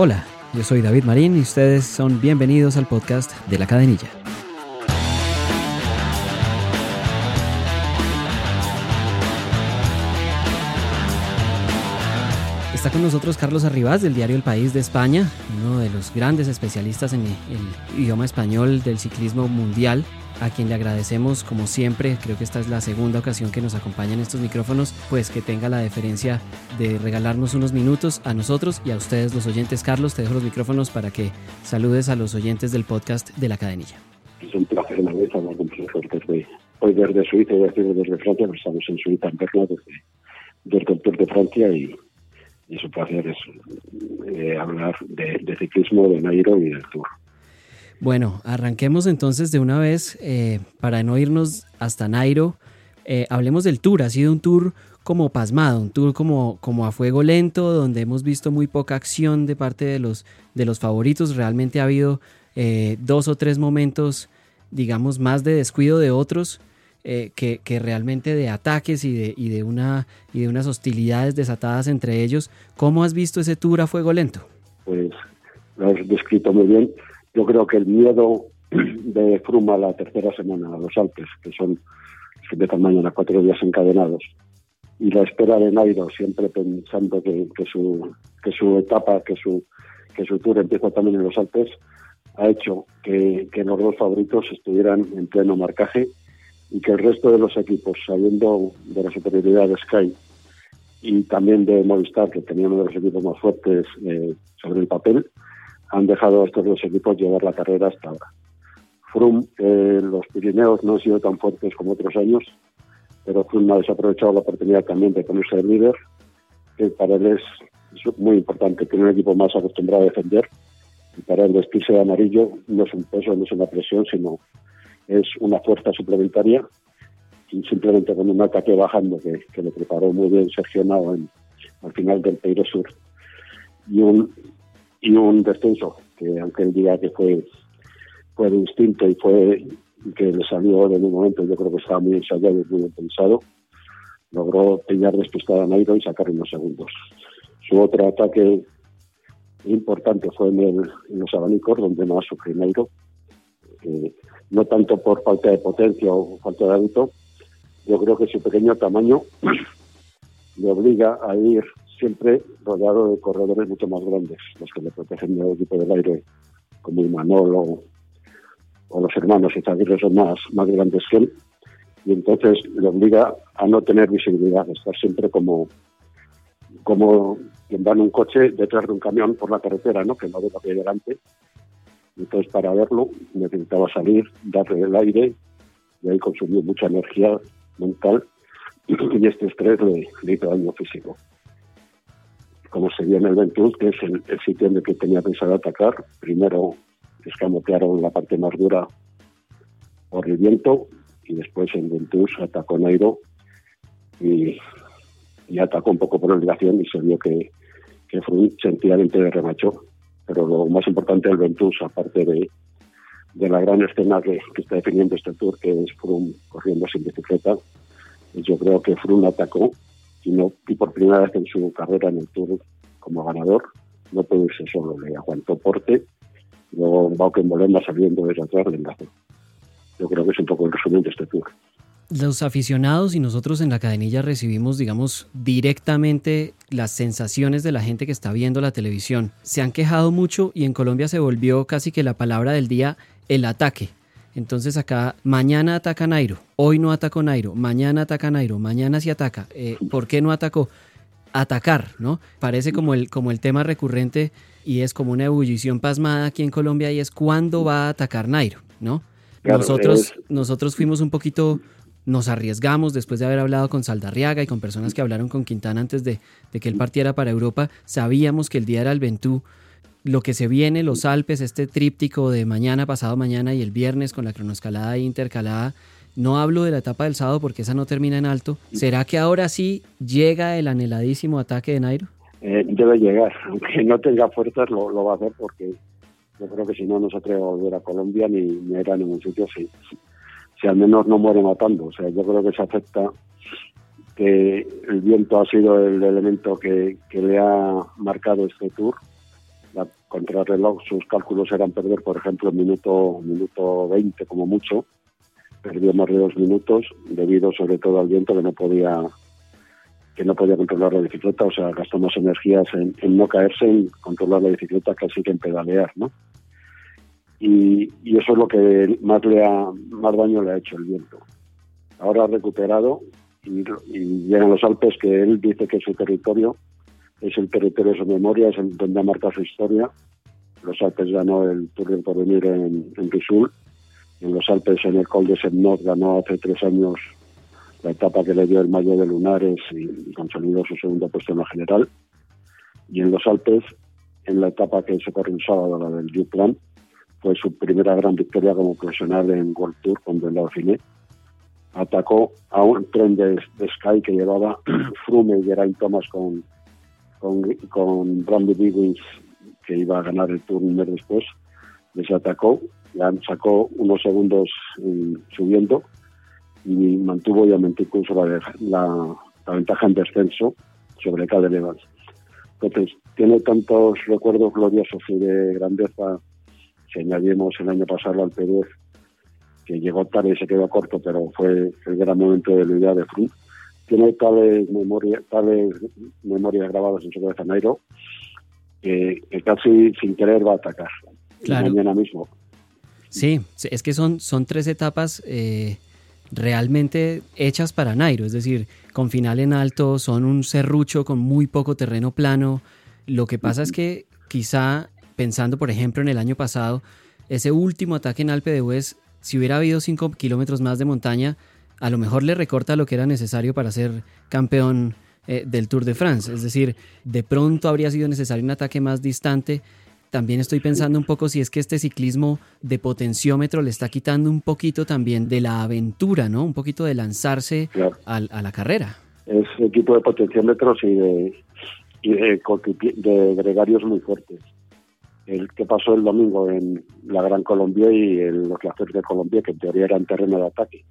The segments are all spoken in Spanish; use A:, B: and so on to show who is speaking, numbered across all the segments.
A: Hola, yo soy David Marín y ustedes son bienvenidos al podcast de la cadenilla. Está con nosotros Carlos Arribas del diario El País de España, uno de los grandes especialistas en el idioma español del ciclismo mundial a quien le agradecemos como siempre, creo que esta es la segunda ocasión que nos acompaña en estos micrófonos, pues que tenga la deferencia de regalarnos unos minutos a nosotros y a ustedes los oyentes. Carlos, te dejo los micrófonos para que saludes a los oyentes del podcast de la cadenilla.
B: Es un placer una vez hablar con desde, hoy desde Suiza y desde Francia, pero estamos en Suiza, en Berna, desde, el Tour de Francia y, es un placer es, eh, hablar de, de ciclismo, de Nairo y del Tour.
A: Bueno, arranquemos entonces de una vez eh, para no irnos hasta Nairo. Eh, hablemos del tour. Ha sido un tour como pasmado, un tour como, como a fuego lento, donde hemos visto muy poca acción de parte de los, de los favoritos. Realmente ha habido eh, dos o tres momentos, digamos, más de descuido de otros. que, que, realmente de ataques y de, y, de una, y de unas hostilidades desatadas entre ellos. ¿Cómo has visto ese tour a fuego lento?
B: Pues lo has descrito muy bien yo creo que el miedo de Fruma la tercera semana a los Alpes, que son que empiezan mañana cuatro días encadenados, y la espera de Nairo, siempre pensando que, su, que su etapa, que su, tour empieza también en los Alpes, ha hecho que, que los dos favoritos estuvieran en pleno marcaje y que el resto de los equipos, sabiendo de la superioridad de Sky y también de Movistar, que tenía uno de los equipos más fuertes eh, sobre el papel, han dejado a estos dos equipos llevar la carrera hasta ahora. Froome, eh, los Pirineos no han sido tan fuertes como otros años, pero Froome ha desaprovechado la oportunidad también de ponerse de líder, que para él es, muy importante, tiene un equipo más acostumbrado a defender, y para él vestirse de amarillo no es un peso, no es una presión, sino es una fuerza suplementaria, y simplemente con un ataque bajando que, que le preparó muy bien Sergio Nao en, al final del Peiro Sur, y un y un descenso que aunque el día que fue fue distinto y fue que le salió en un momento yo creo que estaba muy ensayado y muy pensado logró pillar despistada a Nairo y sacar unos segundos. Su otro ataque importante fue en, el, en los abanicos donde más sufrió Nairo no tanto por falta de potencia o falta de hábito yo creo que su pequeño tamaño le obliga a ir siempre rodeado de corredores mucho más grandes, los que le protegen del equipo del aire, como Imanol o, los hermanos Izaguirre son más, más grandes que él, y entonces le obliga a no tener visibilidad, estar siempre como, como quien va en un coche detrás de un camión por la carretera, ¿no? que no ve lo que hay delante. Entonces, para verlo, necesitaba salir, darle el aire, y ahí consumió mucha energía mental, y este estrés le, le hizo daño físico como se vio en el Ventus, que es el, sitio en el que tenía pensado atacar. Primero escamotearon la parte más dura por el viento y después en Ventus atacó Nairo y, y atacó un poco por obligación y se vio que, que Froome sencillamente remachó. Pero lo más importante del Ventus, aparte de, de la gran escena que, que, está definiendo este tour, que es Froome corriendo sin bicicleta, yo creo que Froome atacó y, por primera vez en su carrera en el Tour como ganador, no pudo irse solo, le aguantó Porte, luego Bauken Molema saliendo desde atrás le enlazó. Yo creo que es un poco el resumen de este Tour.
A: Los aficionados y nosotros en la cadenilla recibimos, digamos, directamente las sensaciones de la gente que está viendo la televisión. Se han quejado mucho y en Colombia se volvió casi que la palabra del día el ataque. Entonces acá mañana ataca Nairo, hoy no atacó Nairo, mañana ataca Nairo, mañana sí ataca. Eh, ¿Por qué no atacó? Atacar, ¿no? Parece como el, como el tema recurrente y es como una ebullición pasmada aquí en Colombia y es cuándo va a atacar Nairo, ¿no? nosotros, nosotros fuimos un poquito, nos arriesgamos después de haber hablado con Saldarriaga y con personas que hablaron con Quintana antes de, de que él partiera para Europa, sabíamos que el día era el Ventú lo que se viene, los Alpes, este tríptico de mañana, pasado mañana y el viernes con la cronoescalada e intercalada. No hablo de la etapa del sábado porque esa no termina en alto. ¿Será que ahora sí llega el anheladísimo ataque de Nairo?
B: Eh, debe llegar, aunque no tenga fuerzas lo, va a hacer porque yo creo que si no no se atreve a volver a Colombia ni, ni a ir a ningún sitio si, si al menos no muere matando. O sea, yo creo que se afecta que el viento ha sido el elemento que, que le ha marcado este tour contra reloj sus cálculos eran perder, por ejemplo, minuto, minuto 20 como mucho, perdió más de dos minutos debido sobre todo al viento que no podía que no podía controlar la bicicleta, o sea, gastó más energías en, no caerse, en controlar la bicicleta casi que en pedalear, ¿no? Y, eso es lo que más le ha, más daño le ha hecho el viento. Ahora ha recuperado y, y llegan los Alpes que él dice que es su territorio, es el territorio de su memoria, es el, donde ha marcado su historia. Los Alpes ganó el Tour del Porvenir en, en Risul, en los Alpes en el Col de Semnot ganó hace tres años la etapa que le dio el Mayo de Lunares y, consolidó su segundo puesto en la general. Y en los Alpes, en la etapa que se corrió el sábado, la del Duplan, fue su primera gran victoria como profesional en World Tour con el Dauphiné. Atacó a un tren de, Sky que llevaba Froome y Geraint Thomas con, con, con Brandy Wiggins, que iba a ganar el Tour un mes después. Les atacó, ya sacó unos segundos mm, subiendo y mantuvo obviamente incluso la, la, ventaja en descenso sobre Cadel Evans. Entonces, tiene tantos recuerdos gloriosos y de grandeza si añadimos el año pasado al Perú, que llegó tarde y se quedó corto, pero fue el gran momento de la idea de Frum. Tiene tales memorias, tales memorias grabadas en su cabeza Nairo que, casi sin querer va a atacar mañana mismo.
A: Sí, es que son, son tres etapas eh, realmente hechas para Nairo, es decir, con final en alto, son un serrucho con muy poco terreno plano. Lo que pasa es que quizá pensando por ejemplo en el año pasado, ese último ataque en Alpe de Hues, si hubiera habido 5 kilómetros más de montaña, a lo mejor le recorta lo que era necesario para ser campeón eh, del Tour de France. Es decir, de pronto habría sido necesario un ataque más distante también estoy pensando un poco si es que este ciclismo de potenciómetro le está quitando un poquito también de la aventura, ¿no? Un poquito de lanzarse a, la carrera.
B: Es equipo de potenciómetros y de, de, gregarios muy fuertes. El que pasó el domingo en la Gran Colombia y el, los clases de Colombia, que en teoría eran terreno de ataque.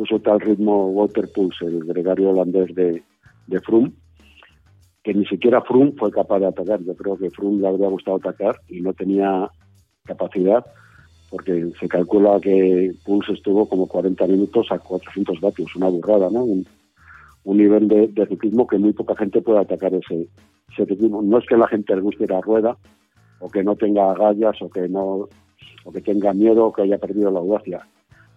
B: Puso tal ritmo Waterpulse, el gregario holandés de, de Froome, que ni siquiera Froome fue capaz de atacar. Yo creo que Froome le habría gustado atacar y no tenía capacidad, porque se calcula que Pulse estuvo como 40 minutos a 400 vatios, una burrada, ¿no? Un, nivel de, ciclismo que muy poca gente puede atacar ese, ese ciclismo. No es que la gente le guste la rueda, o que no tenga agallas, o que no o que tenga miedo, o que haya perdido la audacia.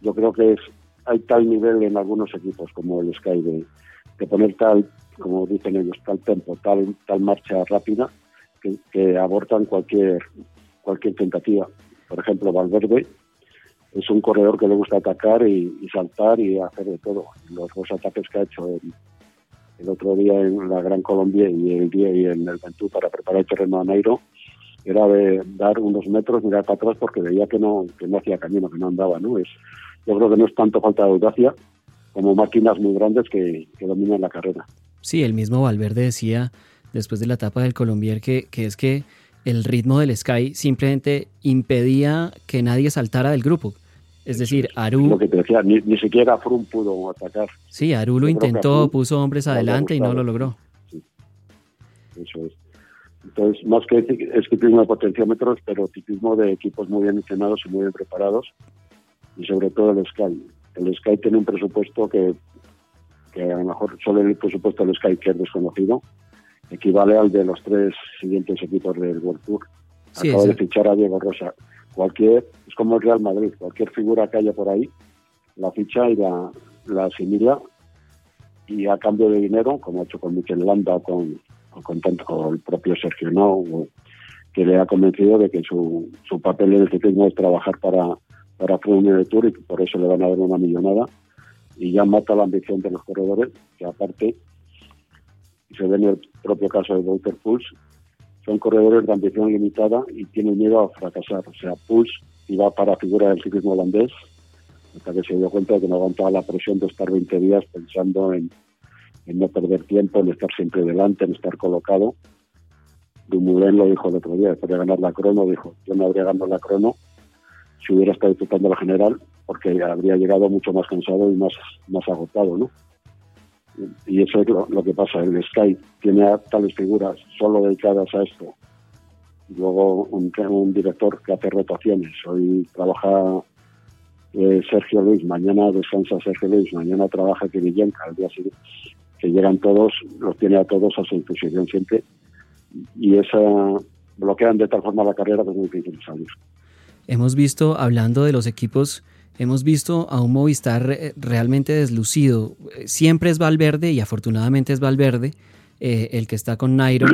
B: Yo creo que es hay tal nivel en algunos equipos como el Sky de, de poner tal como dicen ellos, tal tempo, tal, tal marcha rápida, que, abortan cualquier, cualquier tentativa. Por ejemplo, Valverde es un corredor que le gusta atacar y, saltar y hacer de todo. Los dos ataques que ha hecho el, otro día en la Gran Colombia y el día y en el Ventú para preparar el terreno a Nairo era de dar unos metros, mirar para atrás porque veía que no, que no hacía camino, que no andaba. ¿no? Es, yo creo que no es tanto falta de audacia como máquinas muy grandes que, que dominan la carrera.
A: Sí, el mismo Valverde decía después de la etapa del Colombier que, que es que el ritmo del Sky simplemente impedía que nadie saltara del grupo. Es decir, Aru...
B: Lo que te decía, ni, siquiera Frum pudo atacar.
A: Sí, Aru lo intentó, puso hombres adelante y no lo logró. Sí.
B: Eso es. Entonces, más que es ciclismo de potenciómetros, pero ciclismo de equipos muy bien entrenados y muy bien preparados, y sobre todo el Sky. El Sky tiene un presupuesto que que a lo mejor solo el presupuesto del Sky, que es desconocido, equivale al de los tres siguientes equipos del World Tour. Acabo de fichar a Diego Rosa. Cualquier, es como el Real Madrid, cualquier figura que haya por ahí, la ficha y la, la asimila y a cambio de dinero, como ha hecho con Michel Landa o con, con, tanto, con el propio Sergio No, que le ha convencido de que su, su papel en el ciclismo es trabajar para, para Froome Tour y por eso le van a dar una millonada y ya mata la ambición de los corredores, que aparte, se ve en el propio caso de Walter Pulse, son corredores de ambición limitada y tienen miedo a fracasar. O sea, Pulse iba para figura del ciclismo holandés, hasta que se dio cuenta de que no aguantaba la presión de estar 20 días pensando en, no perder tiempo, en estar siempre delante, en estar colocado. Dumoulin lo dijo el otro día, después de ganar la crono, dijo, yo no habría ganado la crono si hubiera estado disputando la general, porque habría llegado mucho más cansado y más, más agotado, ¿no? Y eso es lo, que pasa. El Sky tiene tales figuras solo dedicadas a esto luego un, director que hace rotaciones. Hoy trabaja eh, Sergio Luis, mañana descansa Sergio Luis, mañana trabaja Kirilenka, al día siguiente, que llegan todos, los tiene a todos a su disposición siempre, y esa bloquean de tal forma la carrera que es muy difícil salir.
A: Hemos visto, hablando de los equipos, hemos visto a un Movistar eh, realmente deslucido. Siempre es Valverde y afortunadamente es Valverde eh, el que está con Nairo,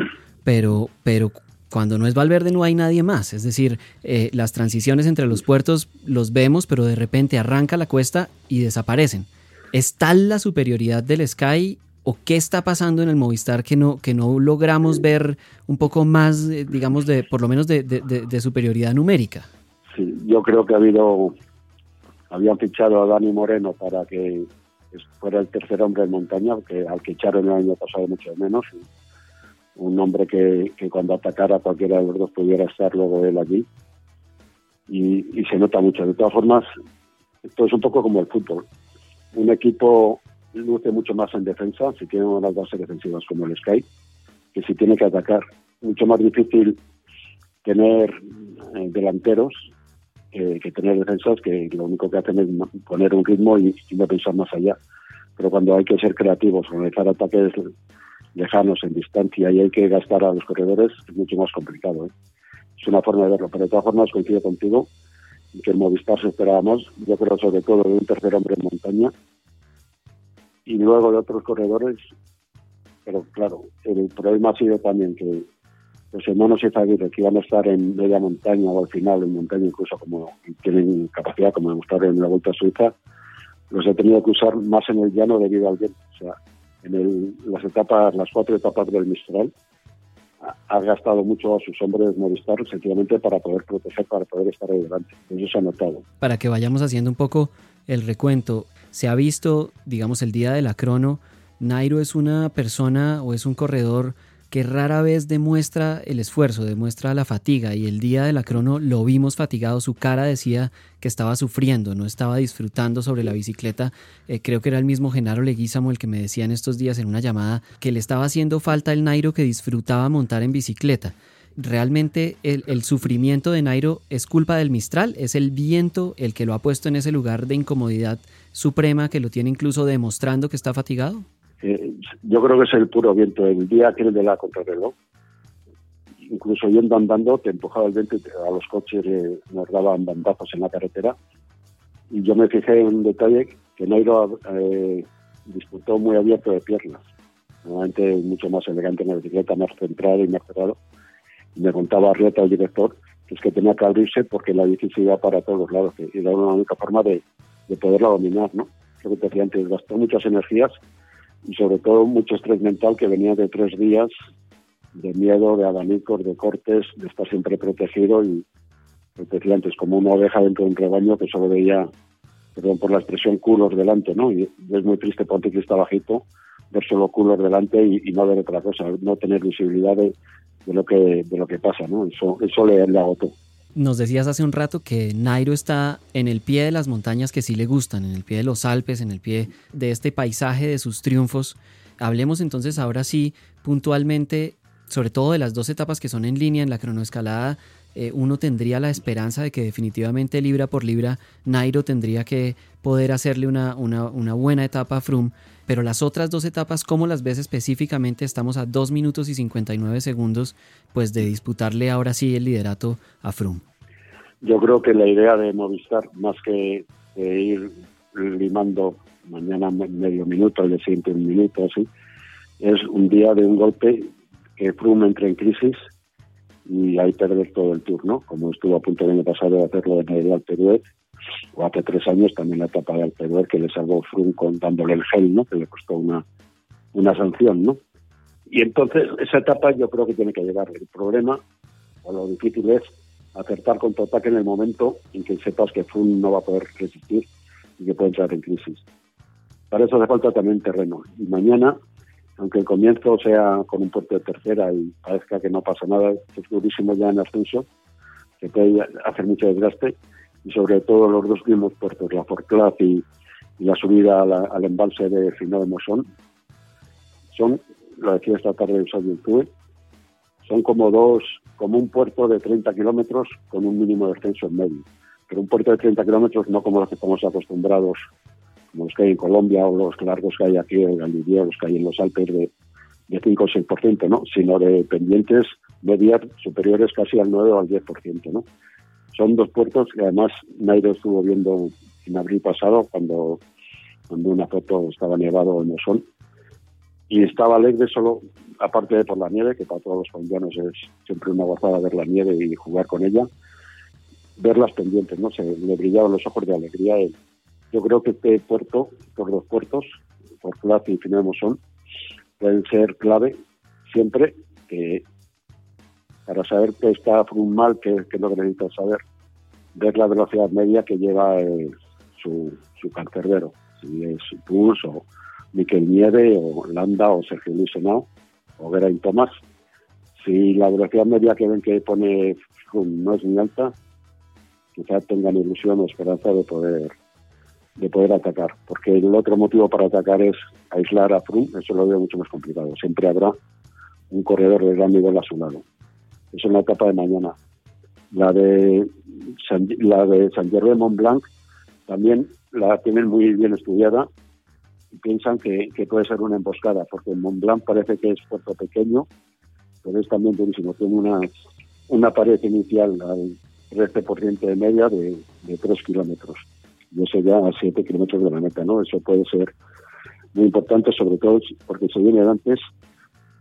A: pero, pero cuando no es Valverde no hay nadie más. Es decir, eh, las transiciones entre los puertos los vemos, pero de repente arranca la cuesta y desaparecen. ¿Es tal la superioridad del Sky o qué está pasando en el Movistar que no, que no logramos ver un poco más, eh, digamos, de por lo menos de, superioridad numérica?
B: Sí, yo creo que ha habido, habían fichado a Dani Moreno para que fuera el tercer hombre en montaña, que al que echaron el año pasado mucho menos un hombre que, cuando atacara cualquiera de los dos pudiera estar luego él allí. Y, se nota mucho. De todas formas, esto es un poco como el fútbol. Un equipo luce mucho más en defensa si tiene unas bases defensivas como el Sky, que si tiene que atacar. Mucho más difícil tener eh, delanteros que tener defensas que lo único que hacen es poner un ritmo y, y no pensar más allá. Pero cuando hay que ser creativos, realizar ataques lejanos en distancia y hay que gastar a los corredores, es mucho más complicado. ¿eh? Es una forma de verlo, pero de todas formas coincido contigo que el Movistar se esperábamos, yo creo sobre todo de un tercer hombre en montaña y luego de otros corredores, pero claro, el problema ha sido también que los hermanos Izaguirre que iban a estar en media montaña o al final en montaña incluso como tienen capacidad como demostraron en la Vuelta a Suiza, los he tenido que usar más en el llano debido al viento. O sea, en las etapas, las cuatro etapas del Mistral, ha gastado mucho a sus hombres Movistar sencillamente para poder proteger, para poder estar ahí delante. Eso se ha notado.
A: Para que vayamos haciendo un poco el recuento, se ha visto, digamos, el día de la crono, Nairo es una persona o es un corredor que rara vez demuestra el esfuerzo, demuestra la fatiga y el día de la crono lo vimos fatigado, su cara decía que estaba sufriendo, no estaba disfrutando sobre la bicicleta. Eh, creo que era el mismo Genaro Leguizamo el que me decía en estos días en una llamada que le estaba haciendo falta el Nairo que disfrutaba montar en bicicleta. Realmente el sufrimiento de Nairo es culpa del Mistral, es el viento el que lo ha puesto en ese lugar de incomodidad suprema que lo tiene incluso demostrando que está fatigado.
B: Eh, yo creo que es el puro viento. El día que el de la contrarreloj, incluso yendo andando, te empujaba el viento a los coches nos daban bandazos en la carretera. Y yo me fijé en un detalle que Nairo eh, disputó muy abierto de piernas. Normalmente mucho más elegante en la bicicleta, más centrado y más cerrado. Y me contaba Arrieta, el director, que que tenía que abrirse porque la bici se iba para todos lados. Y era una única forma de, de poderla dominar, ¿no? Lo que te decía antes, gastó muchas energías y sobre todo mucho estrés mental que venía de tres días de miedo, de abanicos, de cortes, de estar siempre protegido y, como antes, como una oveja dentro de un rebaño que solo veía, perdón por la expresión, culos delante, ¿no? Y es muy triste para un está bajito ver solo culos delante y, no ver otra cosa, no tener visibilidad de, lo que de lo que pasa, ¿no? Eso, eso le, le agotó.
A: Nos decías hace un rato que Nairo está en el pie de las montañas que sí le gustan, en el pie de los Alpes, en el pie de este paisaje de sus triunfos. Hablemos entonces ahora sí puntualmente, sobre todo de las dos etapas que son en línea en la cronoescalada. Eh, uno tendría la esperanza de que definitivamente libra por libra Nairo tendría que poder hacerle una, una, buena etapa a Froome pero las otras dos etapas, ¿cómo las ves específicamente? Estamos a 2 minutos y 59 segundos pues de disputarle ahora sí el liderato a Froome.
B: Yo creo que la idea de Movistar, más que ir limando mañana medio minuto, el siguiente un minuto, así, es un día de un golpe que Froome entre en crisis y ahí perder todo el turno, como estuvo a punto el año pasado de hacerlo en el Alpe o hace tres años también la etapa de Alpe que le salvó Froome con, dándole el gel, ¿no? que le costó una, una sanción. ¿no? Y entonces esa etapa yo creo que tiene que llegar. El problema o lo difícil es acertar con tu ataque en el momento en que sepas que Froome no va a poder resistir y que puede entrar en crisis. Para eso hace falta también terreno. Y mañana, aunque el comienzo sea con un puerto de tercera y parezca que no pasa nada, es durísimo ya en ascenso, que puede hacer mucho desgaste, y sobre todo los dos últimos puertos, la Forclaz y, la subida al embalse de Fino de Mosón, son, lo decía esta tarde el Tue, son como dos, como un puerto de 30 kilómetros con un mínimo de extenso en medio. Pero un puerto de 30 kilómetros no como los que estamos acostumbrados, como los que hay en Colombia o los largos que hay aquí en Galicia, los que hay en los Alpes de, de 5 o 6%, ¿no? sino de pendientes medias superiores casi al 9 o al 10%. ¿no? Son dos puertos que además Nairo estuvo viendo en abril pasado cuando, cuando una foto estaba nevado en el sol y estaba alegre solo aparte de por la nieve, que para todos los colombianos es siempre una gozada ver la nieve y jugar con ella, ver las pendientes, ¿no? Se le brillaban los ojos de alegría. Yo creo que este puerto, por los puertos, por Plata y Finemosón, pueden ser clave siempre para saber que está un mal, que, que no necesitas saber, ver la velocidad media que lleva eh, su, su cancerbero, si es Puls o Miquel Nieve o Landa o Sergio Luis Senao o Geraint Thomas. Si la velocidad media que ven que pone no es muy alta, quizás tengan ilusión o esperanza de poder de poder atacar, porque el otro motivo para atacar es aislar a Froome, eso lo veo mucho más complicado. Siempre habrá un corredor de gran nivel a su lado. Eso es la etapa de mañana. La de San, la de San Mont Blanc también la tienen muy bien estudiada piensan que, puede ser una emboscada, porque Mont Blanc parece que es puerto pequeño, pero es también durísimo. Tiene una, una pared inicial al 13% de media de, de 3 kilómetros. Y eso ya a 7 kilómetros de la meta, ¿no? Eso puede ser muy importante, sobre todo porque se viene antes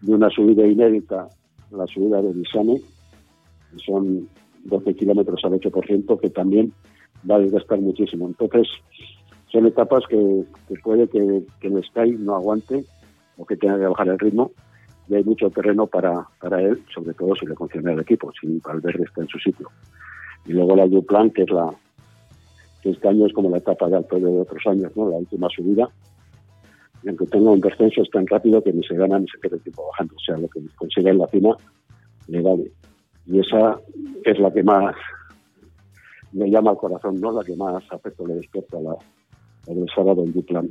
B: de una subida inédita, la subida de Bisane, que son 12 kilómetros al 8%, que también va a desgastar muchísimo. Entonces, son etapas que, puede que, el Sky no aguante o que tenga que bajar el ritmo y hay mucho terreno para, para él, sobre todo si le funciona el equipo, si Valverde está en su sitio. Y luego la Duplan, que es la que este año es como la etapa de alto de otros años, ¿no? la última subida, y aunque tenga un descenso es tan rápido que ni se gana ni se queda el tiempo bajando, o sea, lo que consigue en la cima le vale. Y esa es la que más me llama al corazón, ¿no? La que más afecto le despierta a la, el sábado en Duplan.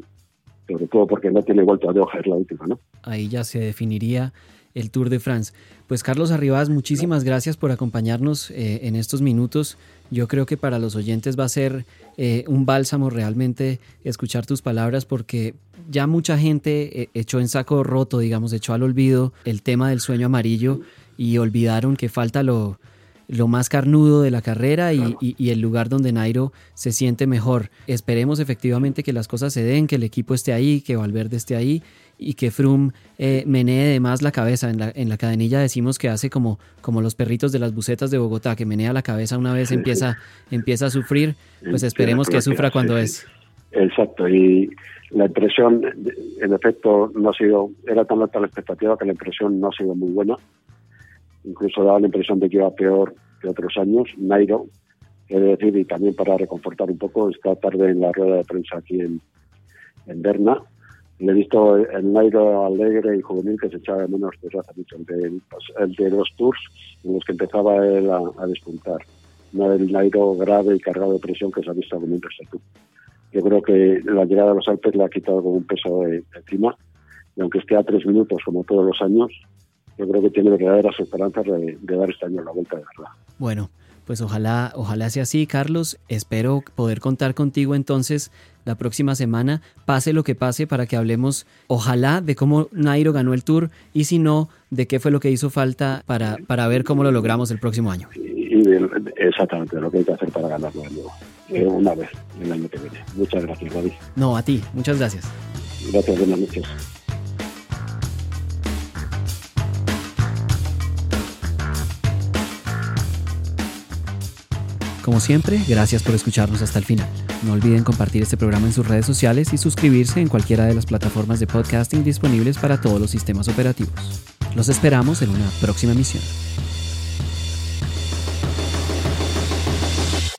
B: Sobre todo porque no tiene vuelta de hoja, es la última, ¿no?
A: Ahí ya se definiría el Tour de France. Pues Carlos Arribas, muchísimas gracias por acompañarnos eh, en estos minutos. Yo creo que para los oyentes va a ser eh, un bálsamo realmente escuchar tus palabras porque ya mucha gente eh, echó en saco roto, digamos, echó al olvido el tema del sueño amarillo y olvidaron que falta lo, lo más carnudo de la carrera y, el lugar donde Nairo se siente mejor. Esperemos efectivamente que las cosas se den, que el equipo esté ahí, que Valverde esté ahí y que Froome eh, menee de más la cabeza. En la, en la cadenilla decimos que hace como, como los perritos de las bucetas de Bogotá, que menea la cabeza una vez empieza, empieza a sufrir, pues esperemos que sufra cuando es.
B: Exacto, y la impresión, en efecto, no ha sido, era tan alta la expectativa que la impresión no ha sido muy buena incluso daba la impresión de que iba peor que otros años. Nairo, he de decir, y también para reconfortar un poco, esta tarde en la rueda de prensa aquí en, en Berna, le he visto el Nairo alegre y juvenil que se echaba de menos desde hace mucho, el de, de los tours en los que empezaba él a, despuntar, no el Nairo grave y cargado de presión que se ha visto con un tú. Yo creo que la llegada de los Alpes le ha quitado con un peso de, encima, y aunque esté a tres minutos como todos los años, yo creo que tiene verdaderas esperanzas de, dar este año la vuelta de verdad.
A: Bueno, pues ojalá, ojalá sea así, Carlos. Espero poder contar contigo entonces la próxima semana, pase lo que pase, para que hablemos, ojalá, de cómo Nairo ganó el Tour y si no, de qué fue lo que hizo falta para, para ver cómo lo logramos el próximo año.
B: Y, exactamente lo que hay que hacer para ganarlo de nuevo. Una vez el año que viene. Muchas gracias, David.
A: No, a ti. Muchas gracias.
B: Gracias, buenas noches.
A: Como siempre, gracias por escucharnos hasta el final. No olviden compartir este programa en sus redes sociales y suscribirse en cualquiera de las plataformas de podcasting disponibles para todos los sistemas operativos. Los esperamos en una próxima emisión.